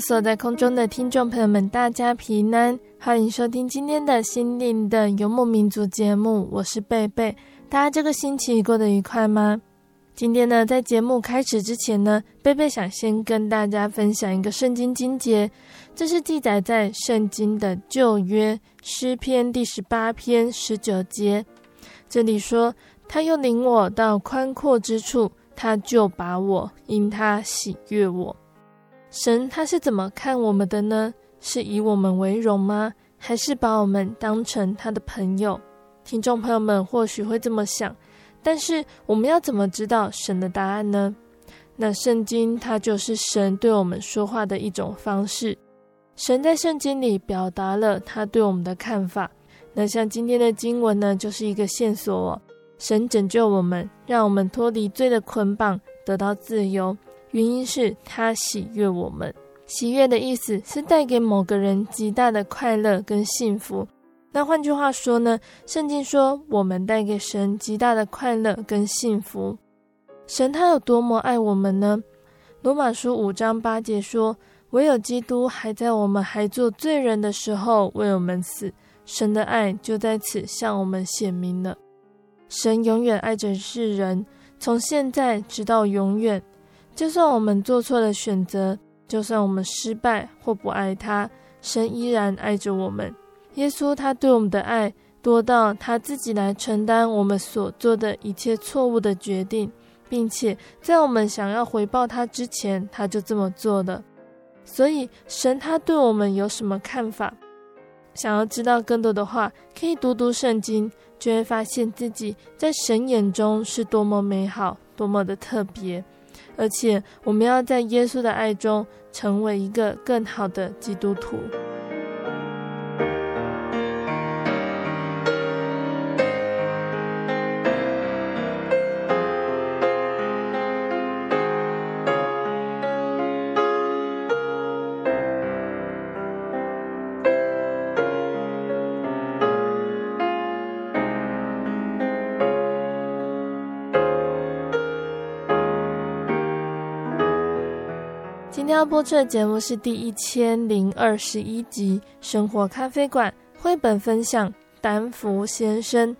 所在空中的听众朋友们，大家平安，欢迎收听今天的心灵的游牧民族节目，我是贝贝。大家这个星期过得愉快吗？今天呢，在节目开始之前呢，贝贝想先跟大家分享一个圣经经节，这是记载在圣经的旧约诗篇第十八篇十九节。这里说：“他又领我到宽阔之处，他就把我，因他喜悦我。”神他是怎么看我们的呢？是以我们为荣吗？还是把我们当成他的朋友？听众朋友们或许会这么想，但是我们要怎么知道神的答案呢？那圣经它就是神对我们说话的一种方式。神在圣经里表达了他对我们的看法。那像今天的经文呢，就是一个线索哦。神拯救我们，让我们脱离罪的捆绑，得到自由。原因是他喜悦我们，喜悦的意思是带给某个人极大的快乐跟幸福。那换句话说呢，圣经说我们带给神极大的快乐跟幸福。神他有多么爱我们呢？罗马书五章八节说：“唯有基督还在我们还做罪人的时候为我们死，神的爱就在此向我们显明了。神永远爱着世人，从现在直到永远。”就算我们做错了选择，就算我们失败或不爱他，神依然爱着我们。耶稣他对我们的爱多到他自己来承担我们所做的一切错误的决定，并且在我们想要回报他之前，他就这么做了。所以神他对我们有什么看法？想要知道更多的话，可以读读圣经，就会发现自己在神眼中是多么美好，多么的特别。而且，我们要在耶稣的爱中成为一个更好的基督徒。播出的节目是第一千零二十一集《生活咖啡馆》绘本分享《丹福先生》。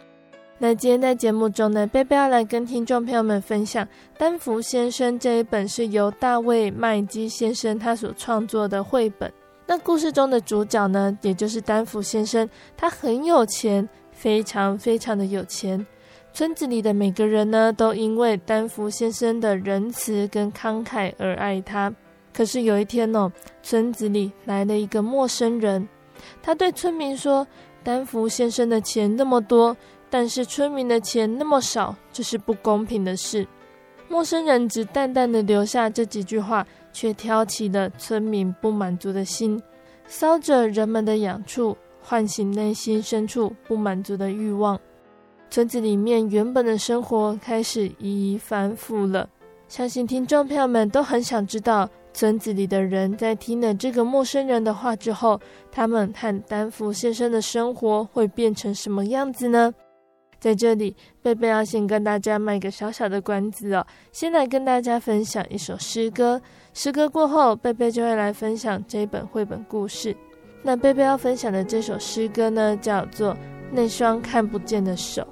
那今天在节目中呢，贝贝要来跟听众朋友们分享《丹福先生》这一本是由大卫麦基先生他所创作的绘本。那故事中的主角呢，也就是丹福先生，他很有钱，非常非常的有钱。村子里的每个人呢，都因为丹福先生的仁慈跟慷慨而爱他。可是有一天哦，村子里来了一个陌生人，他对村民说：“丹福先生的钱那么多，但是村民的钱那么少，这是不公平的事。”陌生人只淡淡的留下这几句话，却挑起了村民不满足的心，搔着人们的痒处，唤醒内心深处不满足的欲望。村子里面原本的生活开始一一反复了。相信听众朋友们都很想知道，村子里的人在听了这个陌生人的话之后，他们和丹福先生的生活会变成什么样子呢？在这里，贝贝要先跟大家卖个小小的关子哦，先来跟大家分享一首诗歌。诗歌过后，贝贝就会来分享这本绘本故事。那贝贝要分享的这首诗歌呢，叫做《那双看不见的手》。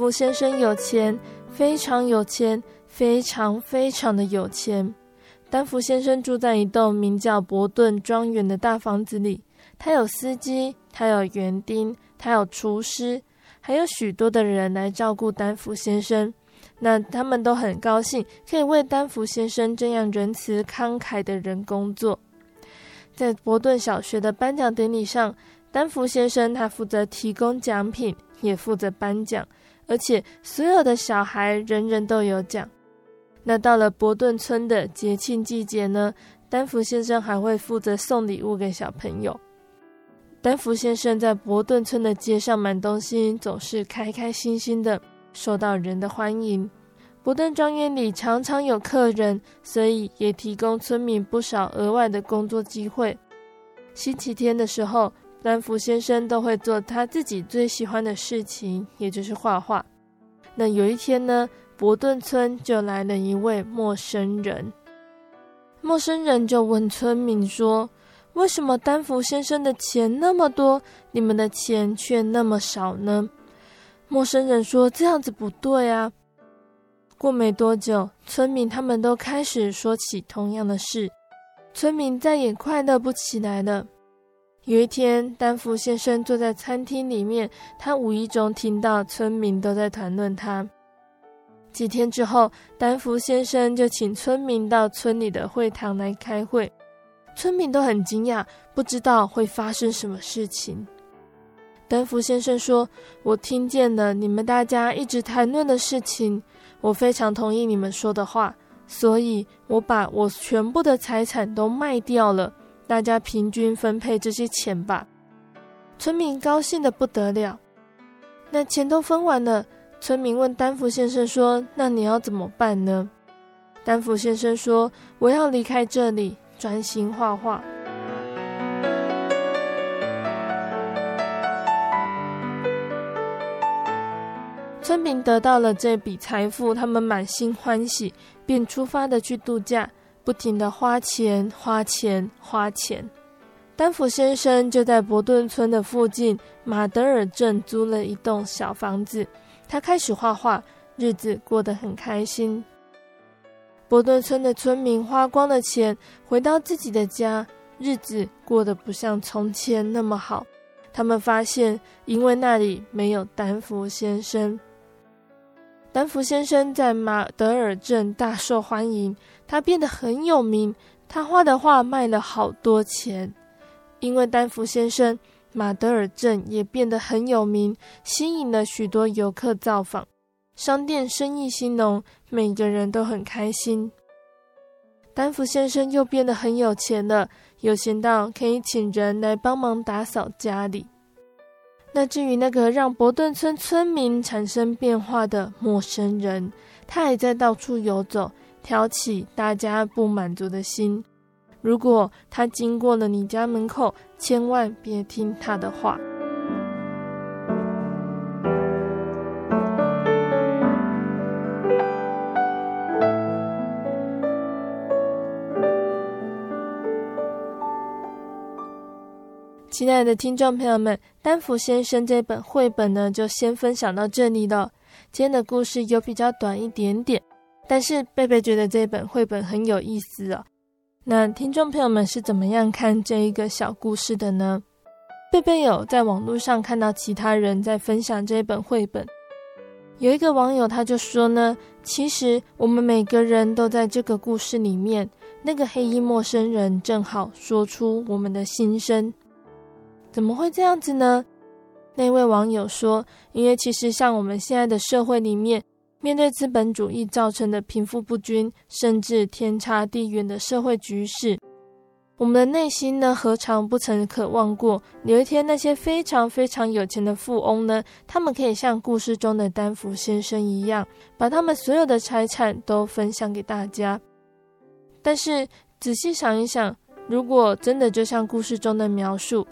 福先生有钱，非常有钱，非常非常的有钱。丹福先生住在一栋名叫伯顿庄园的大房子里，他有司机，他有园丁，他有厨师，还有许多的人来照顾丹福先生。那他们都很高兴，可以为丹福先生这样仁慈慷慨的人工作。在伯顿小学的颁奖典礼上，丹福先生他负责提供奖品，也负责颁奖，而且所有的小孩人人都有奖。那到了伯顿村的节庆季节呢，丹福先生还会负责送礼物给小朋友。丹福先生在伯顿村的街上买东西，总是开开心心的。受到人的欢迎，伯顿庄园里常常有客人，所以也提供村民不少额外的工作机会。星期天的时候，丹福先生都会做他自己最喜欢的事情，也就是画画。那有一天呢，伯顿村就来了一位陌生人。陌生人就问村民说：“为什么丹福先生的钱那么多，你们的钱却那么少呢？”陌生人说：“这样子不对啊！”过没多久，村民他们都开始说起同样的事，村民再也快乐不起来了。有一天，丹福先生坐在餐厅里面，他无意中听到村民都在谈论他。几天之后，丹福先生就请村民到村里的会堂来开会，村民都很惊讶，不知道会发生什么事情。丹福先生说：“我听见了你们大家一直谈论的事情，我非常同意你们说的话，所以我把我全部的财产都卖掉了，大家平均分配这些钱吧。”村民高兴的不得了。那钱都分完了，村民问丹福先生说：“那你要怎么办呢？”丹福先生说：“我要离开这里，专心画画。”村民得到了这笔财富，他们满心欢喜，便出发的去度假，不停的花钱、花钱、花钱。丹佛先生就在伯顿村的附近马德尔镇租了一栋小房子，他开始画画，日子过得很开心。伯顿村的村民花光了钱，回到自己的家，日子过得不像从前那么好。他们发现，因为那里没有丹佛先生。丹佛先生在马德尔镇大受欢迎，他变得很有名。他画的画卖了好多钱，因为丹福先生，马德尔镇也变得很有名，吸引了许多游客造访，商店生意兴隆，每个人都很开心。丹福先生又变得很有钱了，有钱到可以请人来帮忙打扫家里。那至于那个让伯顿村村民产生变化的陌生人，他还在到处游走，挑起大家不满足的心。如果他经过了你家门口，千万别听他的话。亲爱的听众朋友们，丹福先生这本绘本呢，就先分享到这里了。今天的故事有比较短一点点，但是贝贝觉得这本绘本很有意思哦。那听众朋友们是怎么样看这一个小故事的呢？贝贝有在网络上看到其他人在分享这本绘本，有一个网友他就说呢，其实我们每个人都在这个故事里面，那个黑衣陌生人正好说出我们的心声。怎么会这样子呢？那位网友说：“因为其实像我们现在的社会里面，面对资本主义造成的贫富不均，甚至天差地远的社会局势，我们的内心呢，何尝不曾渴望过有一天那些非常非常有钱的富翁呢，他们可以像故事中的丹福先生一样，把他们所有的财产都分享给大家。但是仔细想一想，如果真的就像故事中的描述，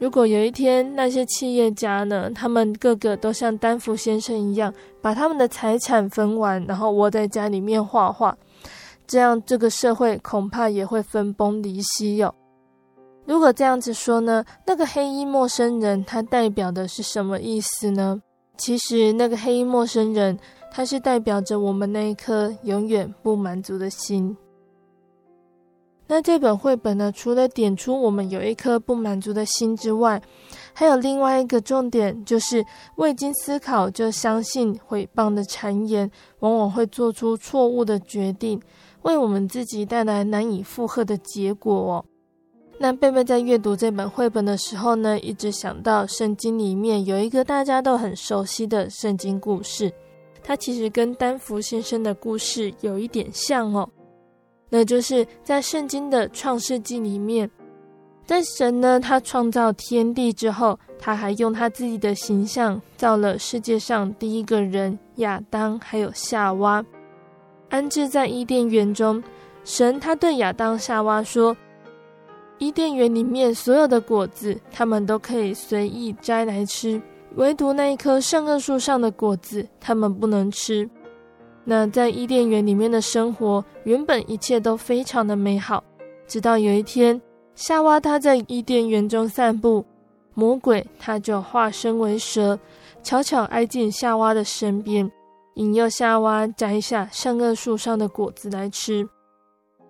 如果有一天那些企业家呢，他们个个都像丹福先生一样，把他们的财产分完，然后窝在家里面画画，这样这个社会恐怕也会分崩离析哟。如果这样子说呢，那个黑衣陌生人他代表的是什么意思呢？其实那个黑衣陌生人，他是代表着我们那一颗永远不满足的心。那这本绘本呢，除了点出我们有一颗不满足的心之外，还有另外一个重点，就是未经思考就相信毁谤的谗言，往往会做出错误的决定，为我们自己带来难以负荷的结果哦。那贝贝在阅读这本绘本的时候呢，一直想到圣经里面有一个大家都很熟悉的圣经故事，它其实跟丹佛先生的故事有一点像哦。那就是在圣经的创世纪里面，在神呢，他创造天地之后，他还用他自己的形象造了世界上第一个人亚当，还有夏娃，安置在伊甸园中。神他对亚当、夏娃说。伊甸园里面所有的果子，他们都可以随意摘来吃，唯独那一棵善恶树上的果子，他们不能吃。那在伊甸园里面的生活，原本一切都非常的美好，直到有一天，夏娃她在伊甸园中散步，魔鬼他就化身为蛇，悄悄挨近夏娃的身边，引诱夏娃摘下善恶树上的果子来吃。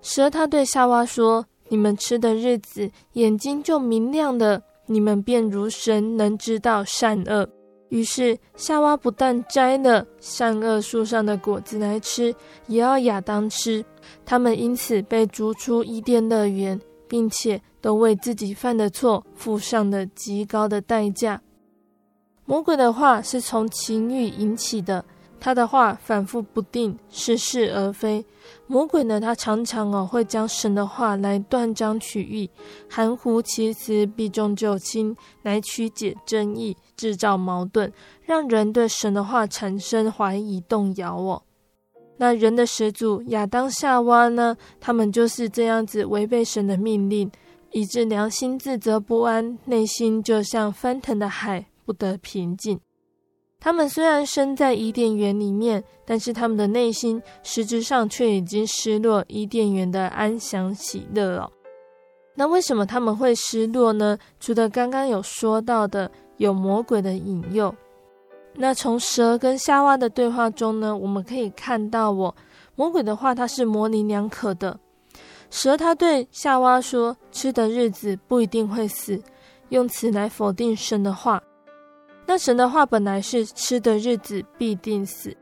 蛇他对夏娃说。你们吃的日子，眼睛就明亮了，你们便如神，能知道善恶。于是夏娃不但摘了善恶树上的果子来吃，也要亚当吃。他们因此被逐出伊甸乐园，并且都为自己犯的错付上了极高的代价。魔鬼的话是从情欲引起的。他的话反复不定，似是而非。魔鬼呢，他常常哦会将神的话来断章取义，含糊其辞，避重就轻，来曲解真意，制造矛盾，让人对神的话产生怀疑动摇哦。那人的始祖亚当夏娃呢，他们就是这样子违背神的命令，以致良心自责不安，内心就像翻腾的海，不得平静。他们虽然生在伊甸园里面，但是他们的内心实质上却已经失落伊甸园的安详喜乐了。那为什么他们会失落呢？除了刚刚有说到的有魔鬼的引诱，那从蛇跟夏娃的对话中呢，我们可以看到，我魔鬼的话它是模棱两可的。蛇他对夏娃说：“吃的日子不一定会死”，用此来否定神的话。那神的话本来是吃的日子必定死，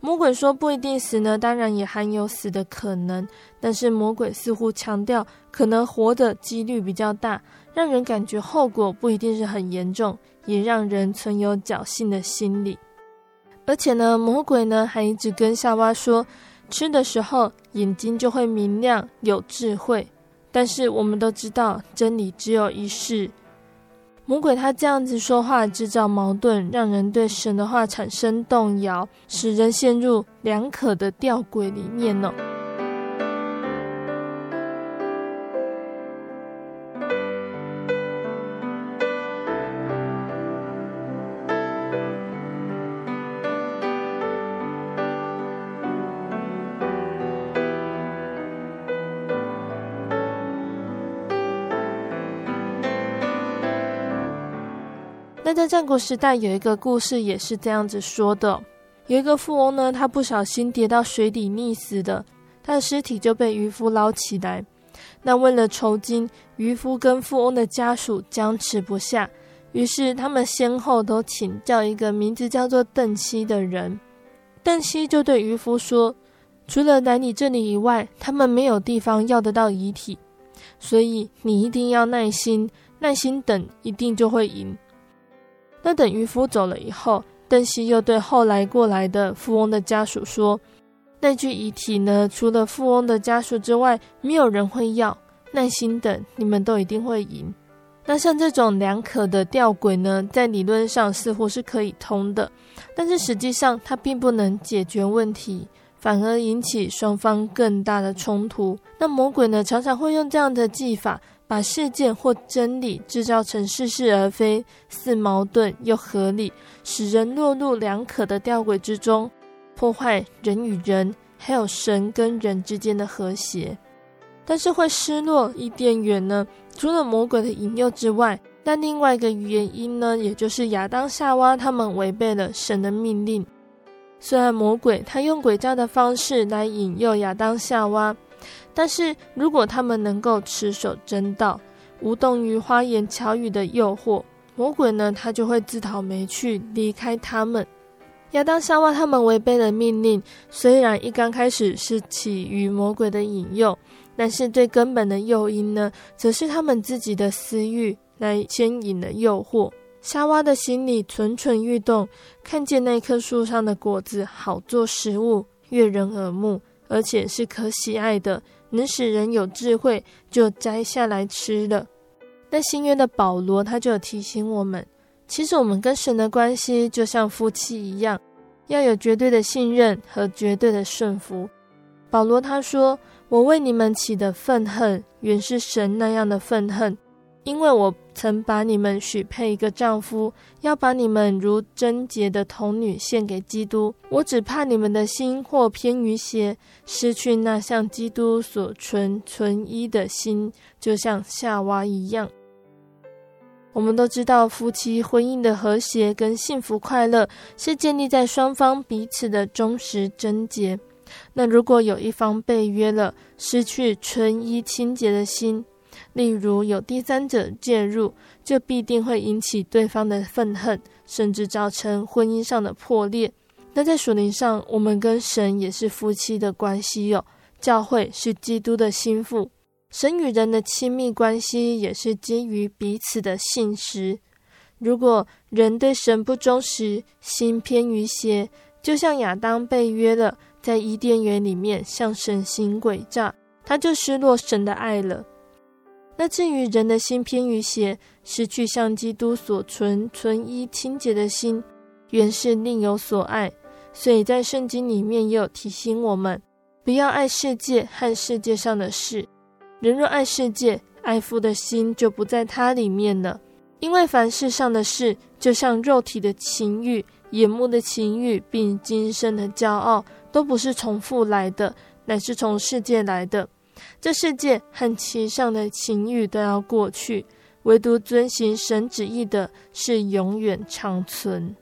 魔鬼说不一定死呢，当然也含有死的可能，但是魔鬼似乎强调可能活的几率比较大，让人感觉后果不一定是很严重，也让人存有侥幸的心理。而且呢，魔鬼呢还一直跟夏娃说，吃的时候眼睛就会明亮，有智慧。但是我们都知道，真理只有一世。魔鬼他这样子说话，制造矛盾，让人对神的话产生动摇，使人陷入两可的吊诡里面呢。战国时代有一个故事也是这样子说的：有一个富翁呢，他不小心跌到水底溺死的，他的尸体就被渔夫捞起来。那为了酬金，渔夫跟富翁的家属僵持不下，于是他们先后都请教一个名字叫做邓西的人。邓西就对渔夫说：“除了来你这里以外，他们没有地方要得到遗体，所以你一定要耐心，耐心等，一定就会赢。”那等渔夫走了以后，邓西又对后来过来的富翁的家属说：“那具遗体呢，除了富翁的家属之外，没有人会要。耐心等，你们都一定会赢。”那像这种两可的吊诡呢，在理论上似乎是可以通的，但是实际上它并不能解决问题，反而引起双方更大的冲突。那魔鬼呢，常常会用这样的技法。把事件或真理制造成似是而非，似矛盾又合理，使人落入两可的吊诡之中，破坏人与人，还有神跟人之间的和谐。但是会失落伊甸园呢？除了魔鬼的引诱之外，那另外一个原因呢，也就是亚当夏娃他们违背了神的命令。虽然魔鬼他用诡诈的方式来引诱亚当夏娃，但是如果他们能够持守真道，无动于花言巧语的诱惑，魔鬼呢，他就会自讨没趣，离开他们。亚当夏娃他们违背了命令，虽然一刚开始是起于魔鬼的引诱，但是最根本的诱因呢，则是他们自己的私欲来牵引了诱惑。夏娃的心里蠢蠢欲动，看见那棵树上的果子好做食物，悦人耳目，而且是可喜爱的，能使人有智慧，就摘下来吃了。那新约的保罗他就有提醒我们，其实我们跟神的关系就像夫妻一样，要有绝对的信任和绝对的顺服。保罗他说：“我为你们起的愤恨，原是神那样的愤恨。”因为我曾把你们许配一个丈夫，要把你们如贞洁的童女献给基督。我只怕你们的心或偏于邪，失去那像基督所存存一的心，就像夏娃一样。我们都知道，夫妻婚姻的和谐跟幸福快乐，是建立在双方彼此的忠实贞洁。那如果有一方背约了，失去纯一清洁的心，例如有第三者介入，就必定会引起对方的愤恨，甚至造成婚姻上的破裂。那在属灵上，我们跟神也是夫妻的关系哟。教会是基督的心腹，神与人的亲密关系也是基于彼此的信实。如果人对神不忠实，心偏于邪，就像亚当被约了，在伊甸园里面向神行诡诈，他就失落神的爱了。那至于人的心偏于邪，失去像基督所存纯一清洁的心，原是另有所爱。所以在圣经里面也有提醒我们，不要爱世界和世界上的事。人若爱世界，爱父的心就不在他里面了。因为凡世上的事，就像肉体的情欲、眼目的情欲，并今生的骄傲，都不是从父来的，乃是从世界来的。这世界和其上的情欲都要过去，唯独遵行神旨意的是永远长存。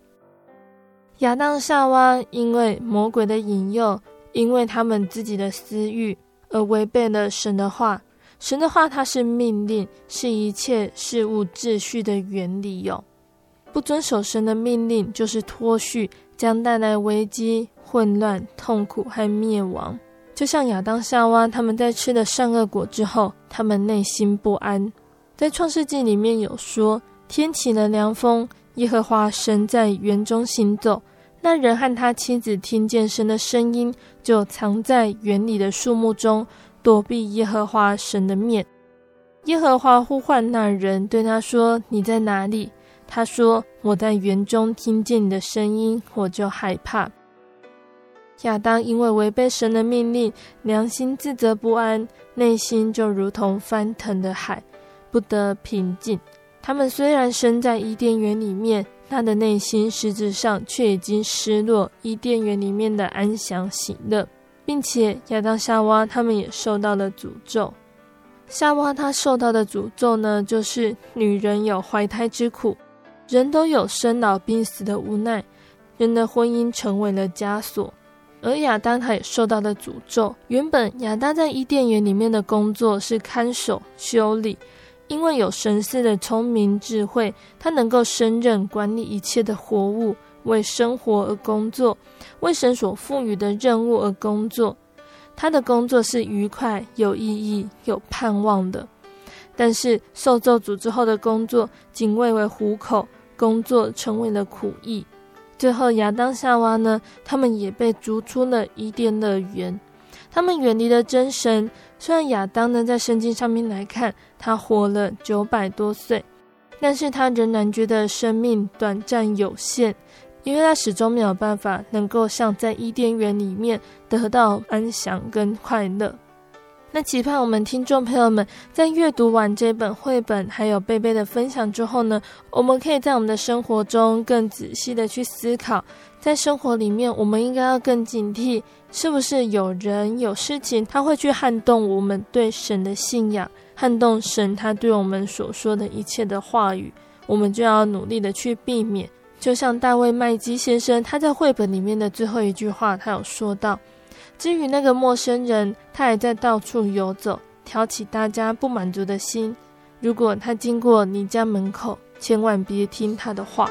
亚当夏娃因为魔鬼的引诱，因为他们自己的私欲而违背了神的话。神的话，它是命令，是一切事物秩序的原理哟。不遵守神的命令，就是脱序，将带来危机、混乱、痛苦和灭亡。就像亚当夏娃他们在吃了善恶果之后，他们内心不安。在创世纪里面有说，天起了凉风，耶和华神在园中行走，那人和他妻子听见神的声音，就藏在园里的树木中，躲避耶和华神的面。耶和华呼唤那人，对他说：“你在哪里？”他说：“我在园中听见你的声音，我就害怕。”亚当因为违背神的命令，良心自责不安，内心就如同翻腾的海，不得平静。他们虽然身在伊甸园里面，他的内心实质上却已经失落伊甸园里面的安详喜乐，并且亚当夏娃他们也受到了诅咒。夏娃她受到的诅咒呢，就是女人有怀胎之苦，人都有生老病死的无奈，人的婚姻成为了枷锁。而亚当他也受到了诅咒。原本亚当在伊甸园里面的工作是看守、修理，因为有神似的聪明智慧，他能够胜任管理一切的活物，为生活而工作，为神所赋予的任务而工作。他的工作是愉快、有意义、有盼望的。但是受咒诅之后的工作，仅为为糊口，工作成为了苦役。最后，亚当夏娃呢，他们也被逐出了伊甸乐园，他们远离了真神。虽然亚当呢，在圣经上面来看，他活了九百多岁，但是他仍然觉得生命短暂有限，因为他始终没有办法能够像在伊甸园里面得到安详跟快乐。那期盼我们听众朋友们在阅读完这本绘本，还有贝贝的分享之后呢，我们可以在我们的生活中更仔细的去思考，在生活里面，我们应该要更警惕，是不是有人有事情，他会去撼动我们对神的信仰，撼动神他对我们所说的一切的话语，我们就要努力的去避免。就像大卫麦基先生他在绘本里面的最后一句话，他有说到：至于那个陌生人，他还在到处游走，挑起大家不满足的心。如果他经过你家门口，千万别听他的话。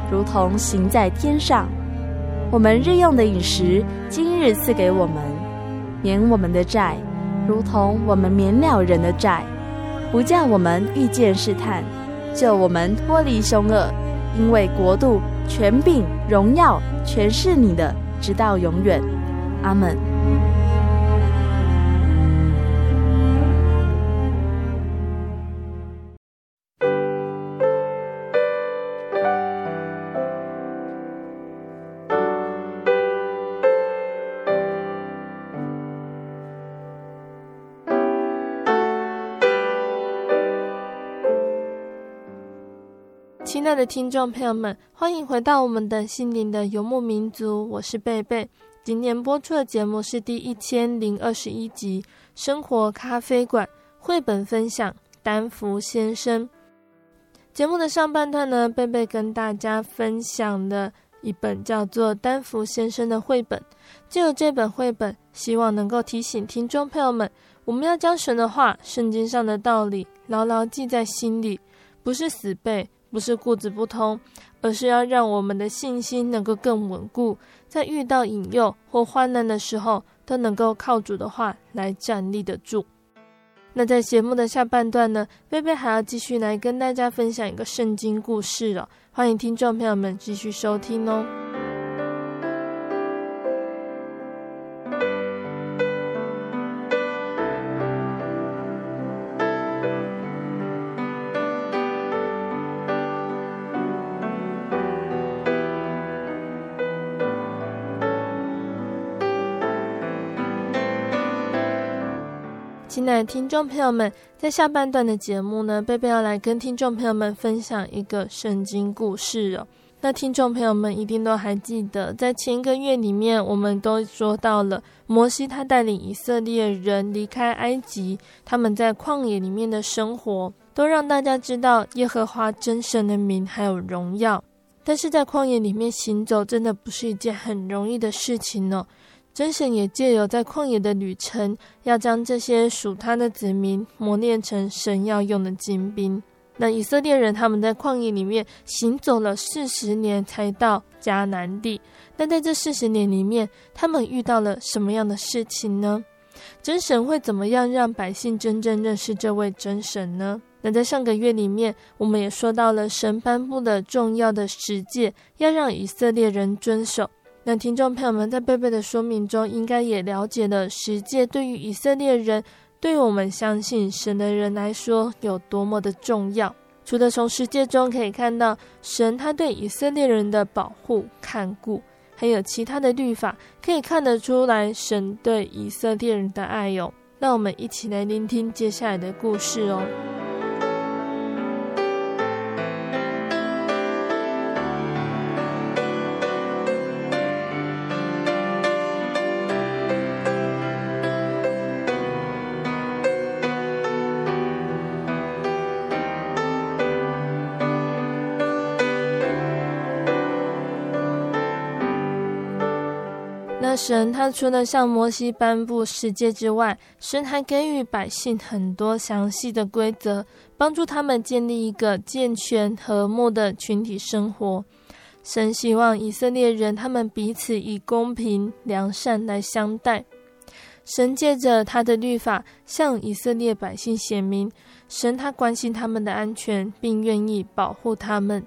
如同行在天上。我们日用的饮食，今日赐给我们，免我们的债，如同我们免了人的债，不叫我们遇见试探，救我们脱离凶恶。因为国度、权柄、荣耀，全是你的，直到永远。阿门。亲爱的听众朋友们，欢迎回到我们的心灵的游牧民族，我是贝贝。今年播出的节目是第一千零二十一集《生活咖啡馆》绘本分享《丹福先生》。节目的上半段呢，贝贝跟大家分享了一本叫做《丹福先生》的绘本。借由这本绘本，希望能够提醒听众朋友们，我们要将神的话、圣经上的道理牢牢记在心里，不是死背。不是固执不通，而是要让我们的信心能够更稳固，在遇到引诱或患难的时候，都能够靠主的话来站立得住。那在节目的下半段呢，贝贝还要继续来跟大家分享一个圣经故事了，欢迎听众朋友们继续收听哦。亲爱的听众朋友们，在下半段的节目呢，贝贝要来跟听众朋友们分享一个圣经故事哦。那听众朋友们一定都还记得，在前一个月里面，我们都说到了摩西他带领以色列人离开埃及，他们在旷野里面的生活，都让大家知道耶和华真神的名还有荣耀。但是在旷野里面行走，真的不是一件很容易的事情呢、哦。真神也借由在旷野的旅程，要将这些属他的子民磨练成神要用的精兵。那以色列人他们在旷野里面行走了四十年，才到迦南地。那在这四十年里面，他们遇到了什么样的事情呢？真神会怎么样让百姓真正认识这位真神呢？那在上个月里面，我们也说到了神颁布的重要的十诫，要让以色列人遵守。听众朋友们在贝贝的说明中，应该也了解了十诫对于以色列人，对我们相信神的人来说有多么的重要。除了从十诫中可以看到神他对以色列人的保护看顾，还有其他的律法，可以看得出来神对以色列人的爱哟。那我们一起来聆听接下来的故事哦。神他除了向摩西颁布十诫之外，神还给予百姓很多详细的规则，帮助他们建立一个健全和睦的群体生活。神希望以色列人他们彼此以公平良善来相待。神借着他的律法向以色列百姓显明，神他关心他们的安全，并愿意保护他们。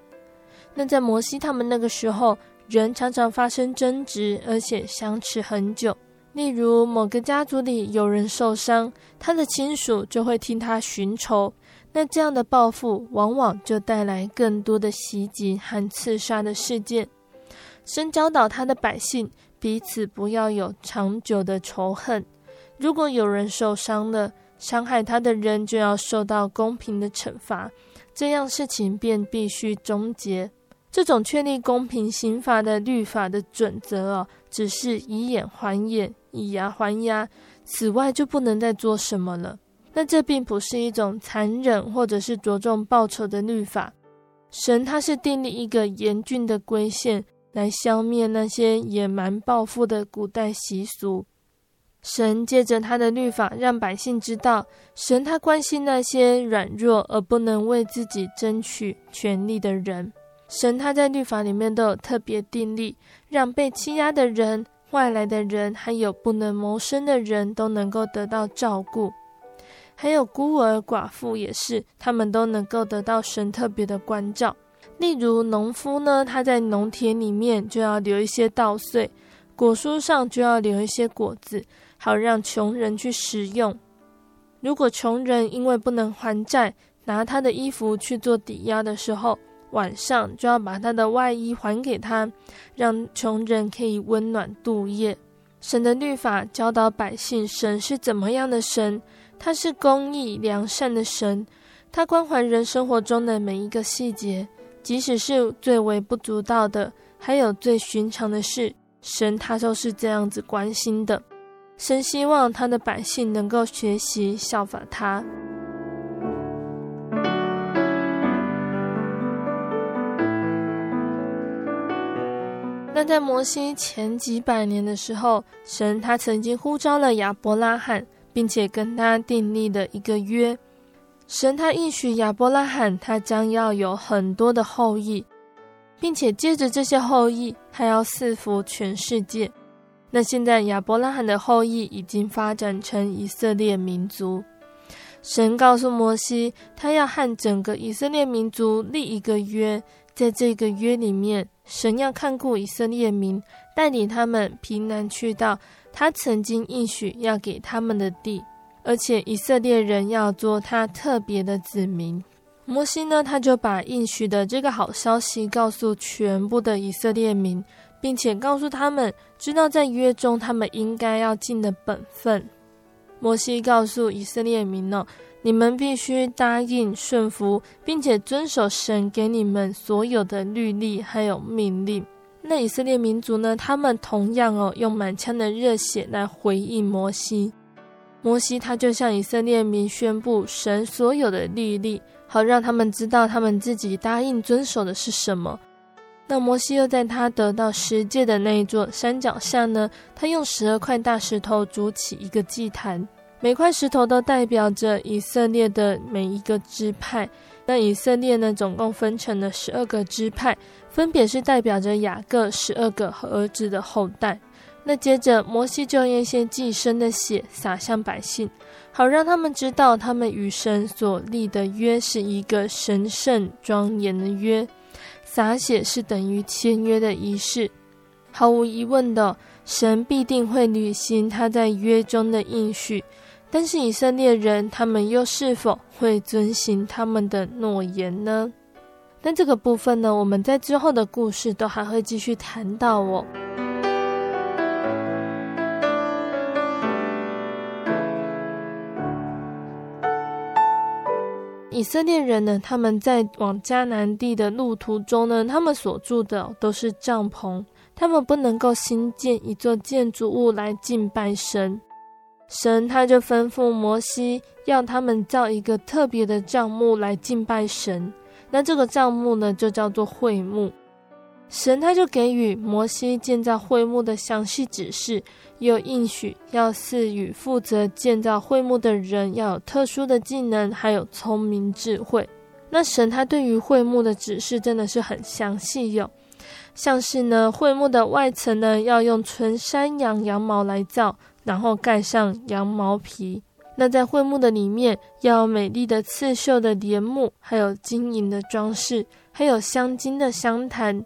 那在摩西他们那个时候，人常常发生争执，而且相持很久。例如，某个家族里有人受伤，他的亲属就会替他寻仇。那这样的报复，往往就带来更多的袭击和刺杀的事件。神教导他的百姓，彼此不要有长久的仇恨。如果有人受伤了，伤害他的人就要受到公平的惩罚，这样事情便必须终结。这种确立公平刑罚的律法的准则哦，只是以眼还眼，以牙还牙，此外就不能再做什么了。那这并不是一种残忍或者是着重报酬的律法。神他是订立一个严峻的规限，来消灭那些野蛮报复的古代习俗。神借着他的律法，让百姓知道，神他关心那些软弱而不能为自己争取权利的人。神他在律法里面都有特别定例，让被欺压的人、外来的人，还有不能谋生的人都能够得到照顾，还有孤儿寡妇也是，他们都能够得到神特别的关照。例如农夫呢，他在农田里面就要留一些稻穗，果树上就要留一些果子，好让穷人去食用。如果穷人因为不能还债，拿他的衣服去做抵押的时候，晚上就要把他的外衣还给他，让穷人可以温暖度夜。神的律法教导百姓，神是怎么样的神？他是公义良善的神，他关怀人生活中的每一个细节，即使是最微不足道的，还有最寻常的事，神他都是这样子关心的。神希望他的百姓能够学习效法他。那在摩西前几百年的时候，神他曾经呼召了亚伯拉罕，并且跟他订立了一个约。神他应许亚伯拉罕，他将要有很多的后裔，并且借着这些后裔，他要赐福全世界。那现在亚伯拉罕的后裔已经发展成以色列民族。神告诉摩西，他要和整个以色列民族立一个约，在这个约里面。神要看顾以色列民，带领他们平安去到他曾经应许要给他们的地，而且以色列人要做他特别的子民。摩西呢，他就把应许的这个好消息告诉全部的以色列民，并且告诉他们，知道在约中他们应该要尽的本分。摩西告诉以色列民呢。你们必须答应顺服，并且遵守神给你们所有的律例还有命令。那以色列民族呢？他们同样哦，用满腔的热血来回应摩西。摩西他就向以色列民宣布神所有的律例，好让他们知道他们自己答应遵守的是什么。那摩西又在他得到十诫的那一座山脚下呢，他用十二块大石头筑起一个祭坛。每块石头都代表着以色列的每一个支派。那以色列呢，总共分成了十二个支派，分别是代表着雅各十二个儿子的后代。那接着摩西就用一些祭牲的血洒向百姓，好让他们知道他们与神所立的约是一个神圣庄严的约。洒血是等于签约的仪式，毫无疑问的，神必定会履行他在约中的应许。但是以色列人，他们又是否会遵行他们的诺言呢？那这个部分呢，我们在之后的故事都还会继续谈到哦。以色列人呢，他们在往迦南地的路途中呢，他们所住的都是帐篷，他们不能够新建一座建筑物来敬拜神。神他就吩咐摩西，要他们造一个特别的帐幕来敬拜神。那这个帐幕呢，就叫做会幕。神他就给予摩西建造会幕的详细指示，又应许要赐予负责建造会幕的人要有特殊的技能，还有聪明智慧。那神他对于会幕的指示真的是很详细哟，像是呢，会幕的外层呢，要用纯山羊羊毛来造。然后盖上羊毛皮。那在会幕的里面，要有美丽的刺绣的帘幕，还有金银的装饰，还有镶金的香坛。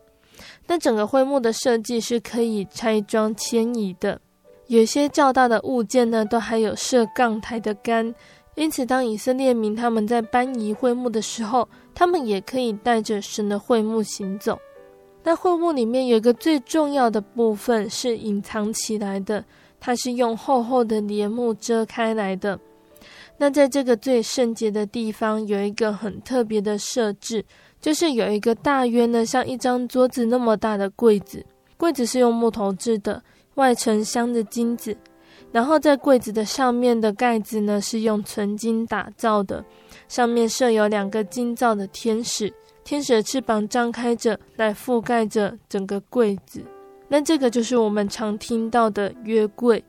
那整个会幕的设计是可以拆装迁移的。有些较大的物件呢，都还有设杠台的杆。因此，当以色列民他们在搬移会幕的时候，他们也可以带着神的会幕行走。那会幕里面有一个最重要的部分是隐藏起来的。它是用厚厚的帘幕遮开来的。那在这个最圣洁的地方，有一个很特别的设置，就是有一个大约呢像一张桌子那么大的柜子。柜子是用木头制的，外层镶着金子。然后在柜子的上面的盖子呢是用纯金打造的，上面设有两个金造的天使，天使的翅膀张开着来覆盖着整个柜子。那这个就是我们常听到的约柜。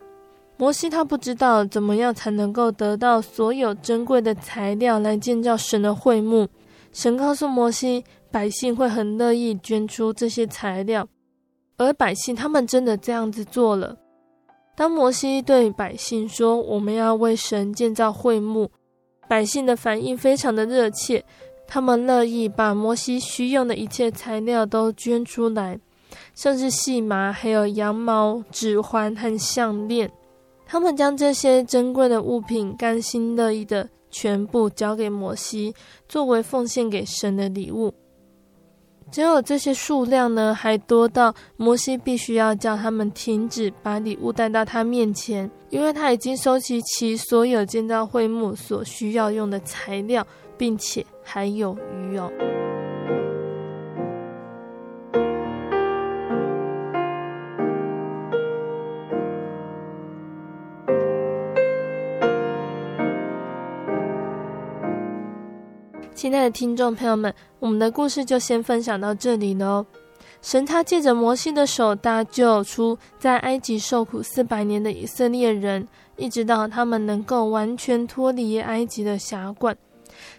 摩西他不知道怎么样才能够得到所有珍贵的材料来建造神的会幕。神告诉摩西，百姓会很乐意捐出这些材料，而百姓他们真的这样子做了。当摩西对百姓说：“我们要为神建造会幕”，百姓的反应非常的热切，他们乐意把摩西需用的一切材料都捐出来。像是细麻，还有羊毛、指环和项链，他们将这些珍贵的物品甘心乐意的全部交给摩西，作为奉献给神的礼物。只有这些数量呢，还多到摩西必须要叫他们停止把礼物带到他面前，因为他已经收集齐所有建造会幕所需要用的材料，并且还有余哦。亲爱的听众朋友们，我们的故事就先分享到这里喽。神他借着摩西的手搭救出在埃及受苦四百年的以色列人，一直到他们能够完全脱离埃及的辖管。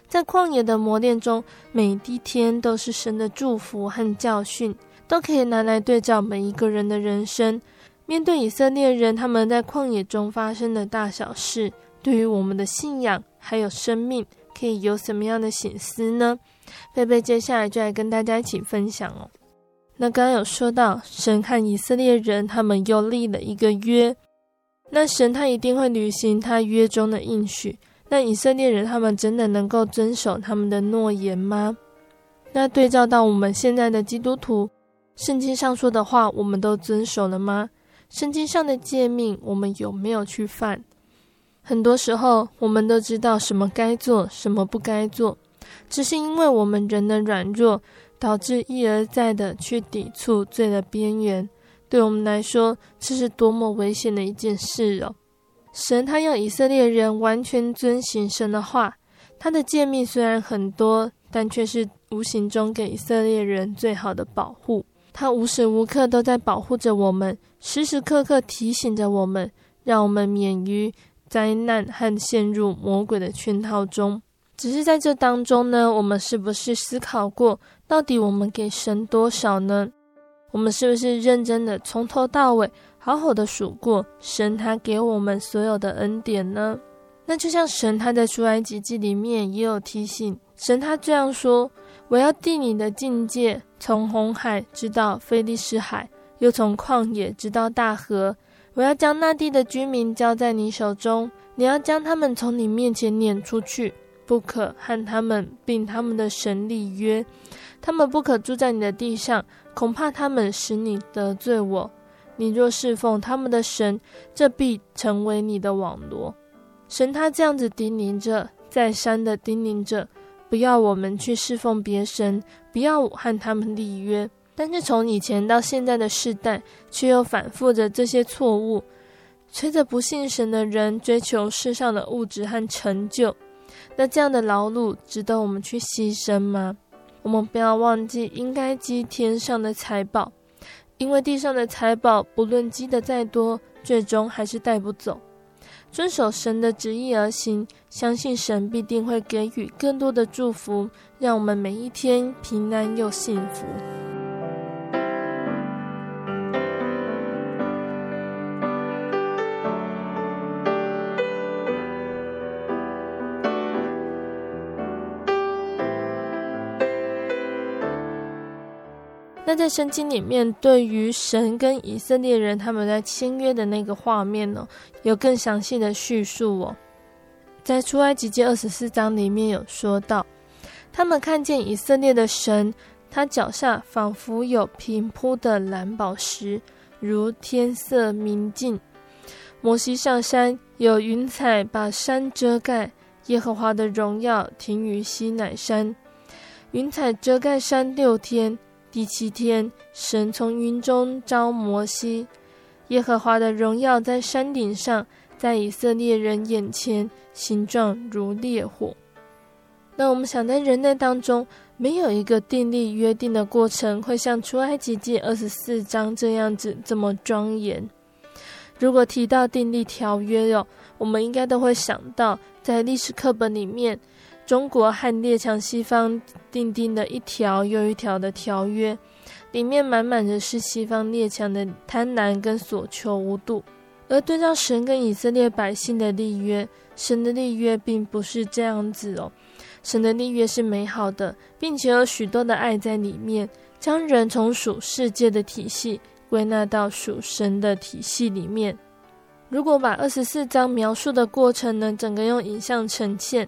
在旷野的磨练中，每一天都是神的祝福和教训，都可以拿来对照每一个人的人生。面对以色列人他们在旷野中发生的大小事，对于我们的信仰还有生命。可以有什么样的省思呢？贝贝接下来就来跟大家一起分享哦。那刚刚有说到，神和以色列人他们又立了一个约，那神他一定会履行他约中的应许。那以色列人他们真的能够遵守他们的诺言吗？那对照到我们现在的基督徒，圣经上说的话，我们都遵守了吗？圣经上的诫命，我们有没有去犯？很多时候，我们都知道什么该做，什么不该做，只是因为我们人的软弱，导致一而再的去抵触罪的边缘。对我们来说，这是多么危险的一件事哦！神他要以色列人完全遵行神的话，他的诫命虽然很多，但却是无形中给以色列人最好的保护。他无时无刻都在保护着我们，时时刻刻提醒着我们，让我们免于。灾难和陷入魔鬼的圈套中，只是在这当中呢，我们是不是思考过，到底我们给神多少呢？我们是不是认真的从头到尾好好的数过神他给我们所有的恩典呢？那就像神他在出埃及记里面也有提醒，神他这样说：“我要地你的境界，从红海直到非利士海，又从旷野直到大河。我要将那地的居民交在你手中，你要将他们从你面前撵出去，不可和他们并他们的神立约，他们不可住在你的地上，恐怕他们使你得罪我。”你若侍奉他们的神，这必成为你的网罗。神他这样子叮咛着，再三的叮咛着，不要我们去侍奉别神，不要和他们立约。但是从以前到现在的世代，却又反复着这些错误，催着不信神的人追求世上的物质和成就。那这样的劳碌值得我们去牺牲吗？我们不要忘记，应该积天上的财宝。因为地上的财宝，不论积得再多，最终还是带不走。遵守神的旨意而行，相信神必定会给予更多的祝福，让我们每一天平安又幸福。在圣经里面，对于神跟以色列人他们在签约的那个画面呢，有更详细的叙述哦。在出埃及记二十四章里面有说到，他们看见以色列的神，他脚下仿佛有平铺的蓝宝石，如天色明净。摩西上山，有云彩把山遮盖，耶和华的荣耀停于西乃山，云彩遮盖山六天。第七天，神从云中召摩西，耶和华的荣耀在山顶上，在以色列人眼前，形状如烈火。那我们想，在人类当中，没有一个订立约定的过程会像出埃及记二十四章这样子这么庄严。如果提到订立条约哟，我们应该都会想到，在历史课本里面。中国和列强西方订定的一条又一条的条约，里面满满的是西方列强的贪婪跟所求无度。而对照神跟以色列百姓的立约，神的立约并不是这样子哦。神的立约是美好的，并且有许多的爱在里面，将人从属世界的体系归纳到属神的体系里面。如果把二十四章描述的过程呢，整个用影像呈现，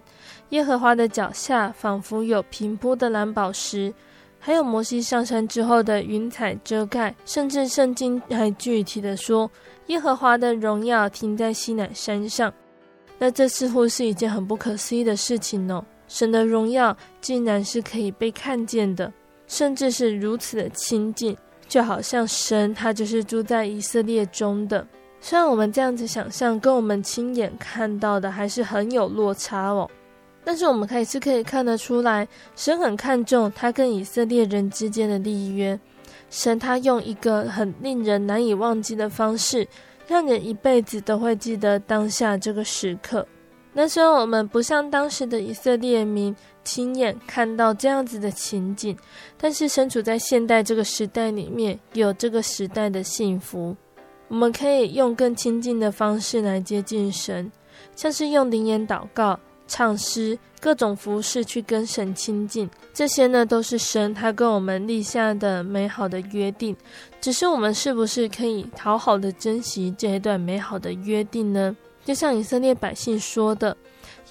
耶和华的脚下仿佛有平铺的蓝宝石，还有摩西上山之后的云彩遮盖，甚至圣经还具体的说，耶和华的荣耀停在西乃山上。那这似乎是一件很不可思议的事情哦，神的荣耀竟然是可以被看见的，甚至是如此的亲近，就好像神他就是住在以色列中的。虽然我们这样子想象，跟我们亲眼看到的还是很有落差哦，但是我们还是可以看得出来，神很看重他跟以色列人之间的立约。神他用一个很令人难以忘记的方式，让人一辈子都会记得当下这个时刻。那虽然我们不像当时的以色列民亲眼看到这样子的情景，但是身处在现代这个时代里面，有这个时代的幸福。我们可以用更亲近的方式来接近神，像是用灵言祷告、唱诗、各种服事去跟神亲近。这些呢，都是神他跟我们立下的美好的约定。只是我们是不是可以好好的珍惜这一段美好的约定呢？就像以色列百姓说的：“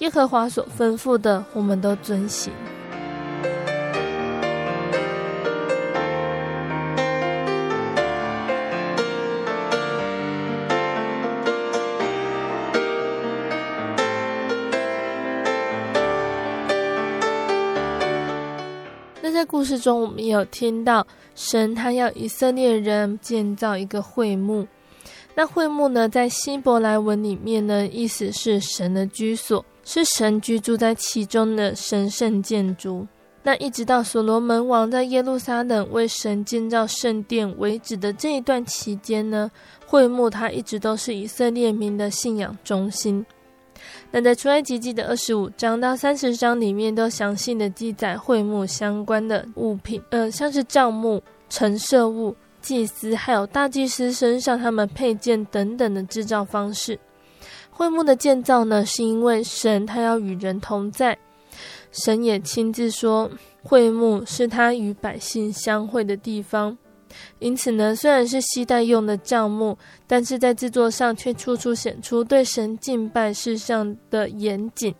耶和华所吩咐的，我们都遵行。”故事中，我们有听到神他要以色列人建造一个会幕。那会幕呢，在希伯来文里面呢，意思是神的居所，是神居住在其中的神圣建筑。那一直到所罗门王在耶路撒冷为神建造圣殿为止的这一段期间呢，会幕它一直都是以色列民的信仰中心。那在出埃及记的二十五章到三十章里面，都详细的记载会幕相关的物品，呃，像是帐幕、陈设物、祭司还有大祭司身上他们配件等等的制造方式。会幕的建造呢，是因为神他要与人同在，神也亲自说，会幕是他与百姓相会的地方。因此呢，虽然是西代用的帐幕，但是在制作上却处处显出对神敬拜事项的严谨。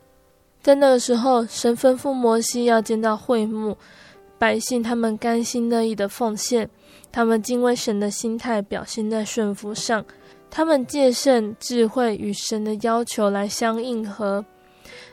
在那个时候，神吩咐摩西要建造会幕，百姓他们甘心乐意的奉献，他们敬畏神的心态表现在顺服上。他们借圣智慧与神的要求来相应合，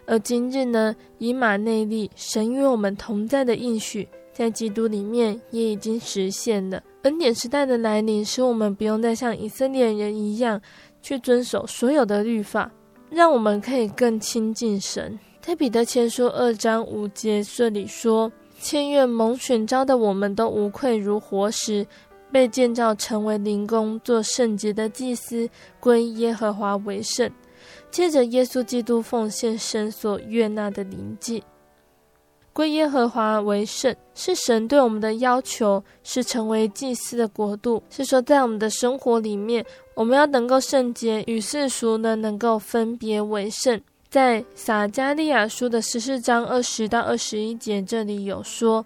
而今日呢，以马内利神与我们同在的应许，在基督里面也已经实现了。恩典时代的来临，使我们不用再像以色列人一样去遵守所有的律法，让我们可以更亲近神。在彼得前书二章五节这里说：“千愿蒙选召的我们都无愧如活石。”被建造成为灵宫，做圣洁的祭司，归耶和华为圣。借着耶稣基督奉献神所悦纳的灵祭，归耶和华为圣，是神对我们的要求，是成为祭司的国度。是说，在我们的生活里面，我们要能够圣洁，与世俗呢能够分别为圣。在撒迦利亚书的十四章二十到二十一节，这里有说：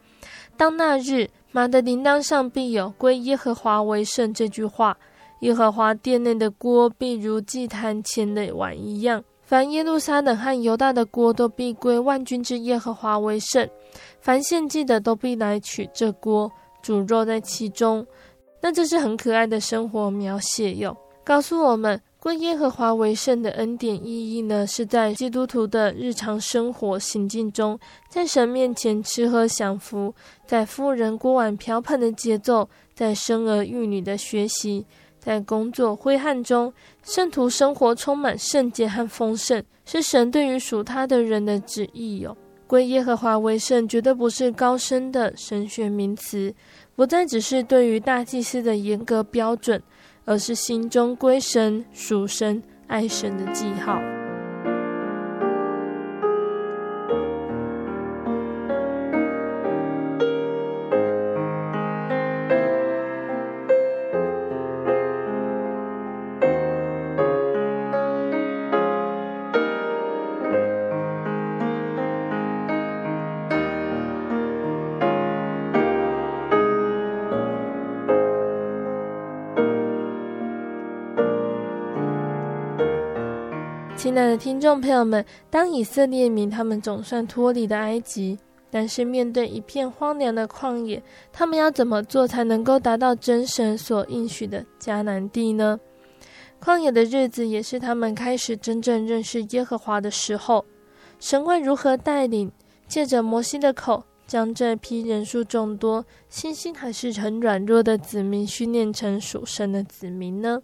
当那日。马的铃铛上必有“归耶和华为圣”这句话。耶和华殿内的锅必如祭坛前的碗一样。凡耶路撒冷和犹大的锅都必归万军之耶和华为圣。凡献祭的都必来取这锅，煮肉在其中。那这是很可爱的生活描写哟，告诉我们。归耶和华为圣的恩典意义呢，是在基督徒的日常生活行进中，在神面前吃喝享福，在妇人锅碗瓢盆的节奏，在生儿育女的学习，在工作挥汗中，圣徒生活充满圣洁和丰盛，是神对于属他的人的旨意哟。归耶和华为圣，绝对不是高深的神学名词，不再只是对于大祭司的严格标准。而是心中归神、属神、爱神的记号。听众朋友们，当以色列民他们总算脱离了埃及，但是面对一片荒凉的旷野，他们要怎么做才能够达到真神所应许的迦南地呢？旷野的日子也是他们开始真正认识耶和华的时候。神会如何带领？借着摩西的口，将这批人数众多、信心还是很软弱的子民训练成属神的子民呢？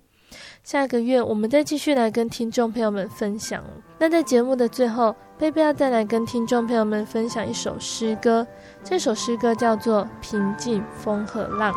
下个月我们再继续来跟听众朋友们分享。那在节目的最后，贝贝要再来跟听众朋友们分享一首诗歌，这首诗歌叫做《平静风和浪》。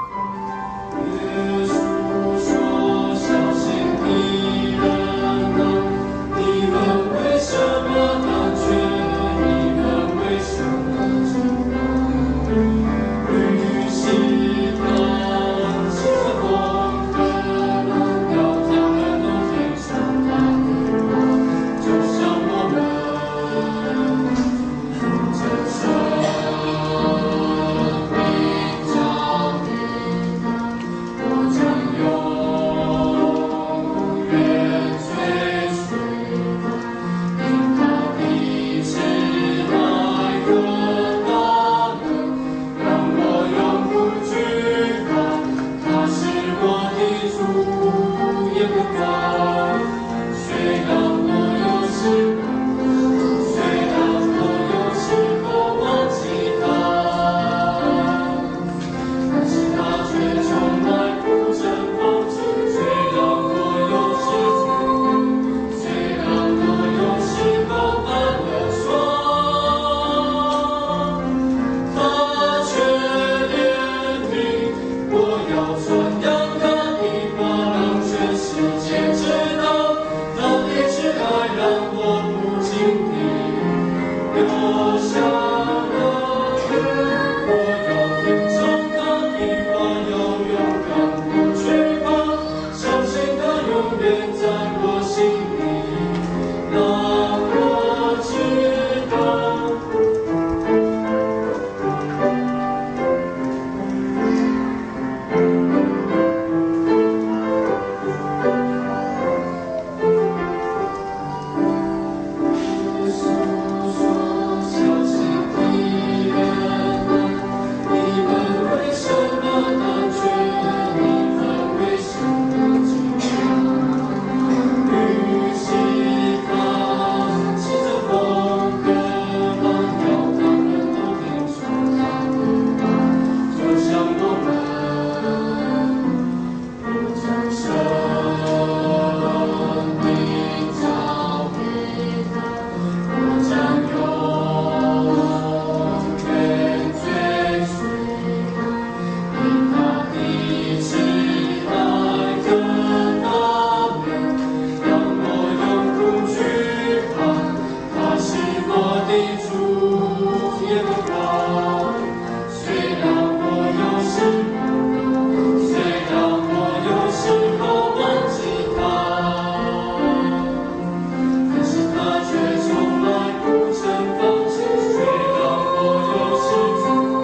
Jesus.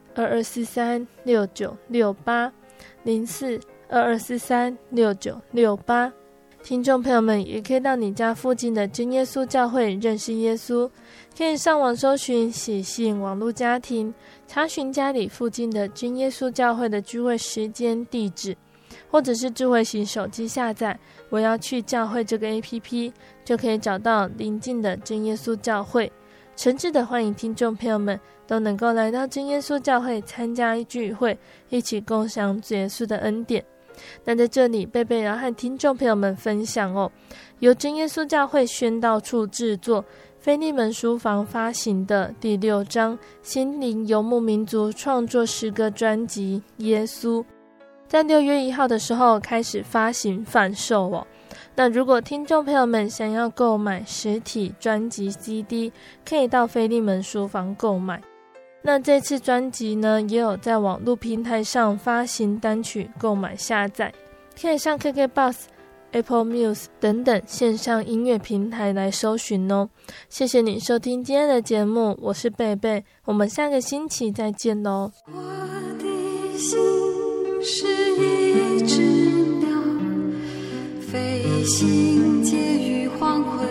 二二四三六九六八零四二二四三六九六八。听众朋友们也可以到你家附近的真耶稣教会认识耶稣，可以上网搜寻喜信网络家庭，查询家里附近的真耶稣教会的聚会时间、地址，或者是智慧型手机下载“我要去教会”这个 APP，就可以找到邻近的真耶稣教会。诚挚的欢迎听众朋友们都能够来到真耶稣教会参加聚会，一起共享主耶稣的恩典。那在这里，贝贝要和听众朋友们分享哦，由真耶稣教会宣道处制作、菲利门书房发行的第六张心灵游牧民族创作诗歌专辑《耶稣》，在六月一号的时候开始发行贩售哦。那如果听众朋友们想要购买实体专辑 CD，可以到菲利门书房购买。那这次专辑呢，也有在网络平台上发行单曲购买下载，可以上 KKBOX、Apple Music 等等线上音乐平台来搜寻哦。谢谢你收听今天的节目，我是贝贝，我们下个星期再见喽。我的心是一只鸟，飞行介于黄昏